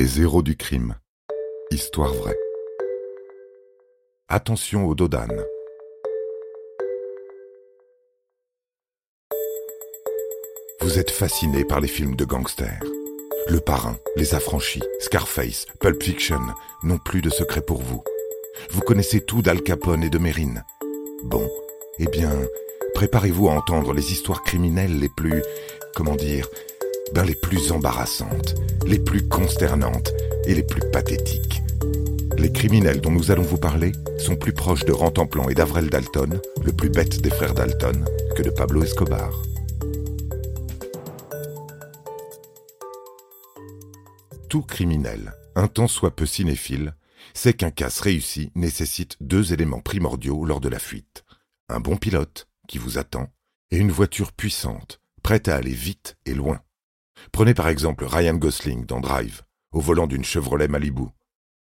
Les héros du crime. Histoire vraie. Attention au dos d'âne. Vous êtes fasciné par les films de gangsters. Le Parrain, Les Affranchis, Scarface, Pulp Fiction n'ont plus de secret pour vous. Vous connaissez tout d'Al Capone et de Mérine. Bon, eh bien, préparez-vous à entendre les histoires criminelles les plus, comment dire, les plus embarrassantes, les plus consternantes et les plus pathétiques. Les criminels dont nous allons vous parler sont plus proches de Rantanplan et d'Avrel Dalton, le plus bête des frères Dalton, que de Pablo Escobar. Tout criminel, un tant soit peu cinéphile, sait qu'un casse réussi nécessite deux éléments primordiaux lors de la fuite. Un bon pilote, qui vous attend, et une voiture puissante, prête à aller vite et loin. Prenez par exemple Ryan Gosling dans Drive, au volant d'une Chevrolet Malibu.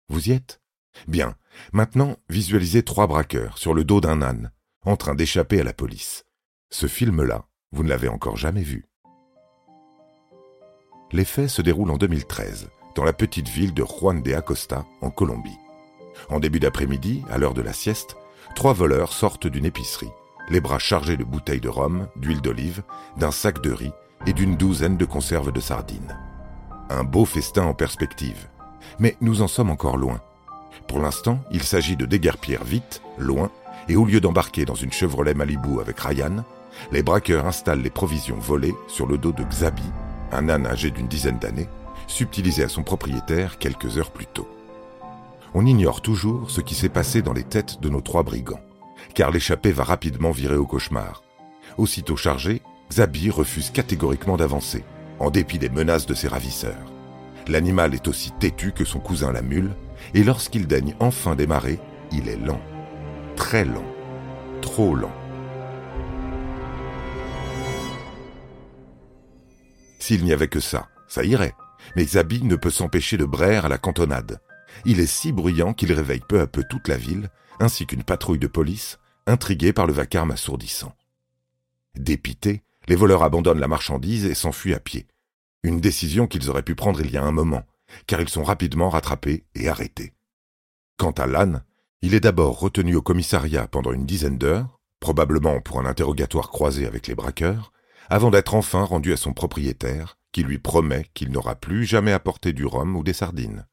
Vous y êtes? Bien. Maintenant, visualisez trois braqueurs sur le dos d'un âne, en train d'échapper à la police. Ce film-là, vous ne l'avez encore jamais vu. Les faits se déroulent en 2013, dans la petite ville de Juan de Acosta, en Colombie. En début d'après-midi, à l'heure de la sieste, trois voleurs sortent d'une épicerie, les bras chargés de bouteilles de rhum, d'huile d'olive, d'un sac de riz et d'une douzaine de conserves de sardines. Un beau festin en perspective. Mais nous en sommes encore loin. Pour l'instant, il s'agit de déguerpir vite, loin, et au lieu d'embarquer dans une Chevrolet Malibu avec Ryan, les braqueurs installent les provisions volées sur le dos de Xabi, un âne âgé d'une dizaine d'années, subtilisé à son propriétaire quelques heures plus tôt. On ignore toujours ce qui s'est passé dans les têtes de nos trois brigands, car l'échappée va rapidement virer au cauchemar. Aussitôt chargé, Xabi refuse catégoriquement d'avancer, en dépit des menaces de ses ravisseurs. L'animal est aussi têtu que son cousin la mule, et lorsqu'il daigne enfin démarrer, il est lent. Très lent. Trop lent. S'il n'y avait que ça, ça irait. Mais Xabi ne peut s'empêcher de braire à la cantonade. Il est si bruyant qu'il réveille peu à peu toute la ville, ainsi qu'une patrouille de police, intriguée par le vacarme assourdissant. Dépités, les voleurs abandonnent la marchandise et s'enfuient à pied. Une décision qu'ils auraient pu prendre il y a un moment, car ils sont rapidement rattrapés et arrêtés. Quant à l'âne, il est d'abord retenu au commissariat pendant une dizaine d'heures, probablement pour un interrogatoire croisé avec les braqueurs, avant d'être enfin rendu à son propriétaire, qui lui promet qu'il n'aura plus jamais apporté du rhum ou des sardines.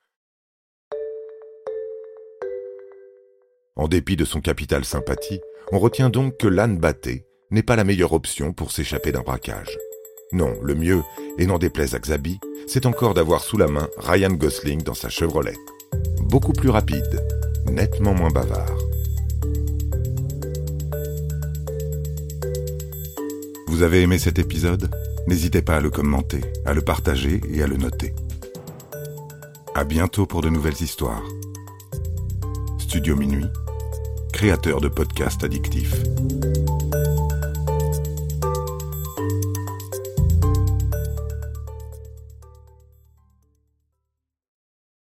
En dépit de son capital sympathie, on retient donc que l'âne batté n'est pas la meilleure option pour s'échapper d'un braquage. Non, le mieux, et n'en déplaise à Xabi, c'est encore d'avoir sous la main Ryan Gosling dans sa Chevrolet. Beaucoup plus rapide, nettement moins bavard. Vous avez aimé cet épisode? N'hésitez pas à le commenter, à le partager et à le noter. À bientôt pour de nouvelles histoires. Studio Minuit, créateur de podcasts addictifs.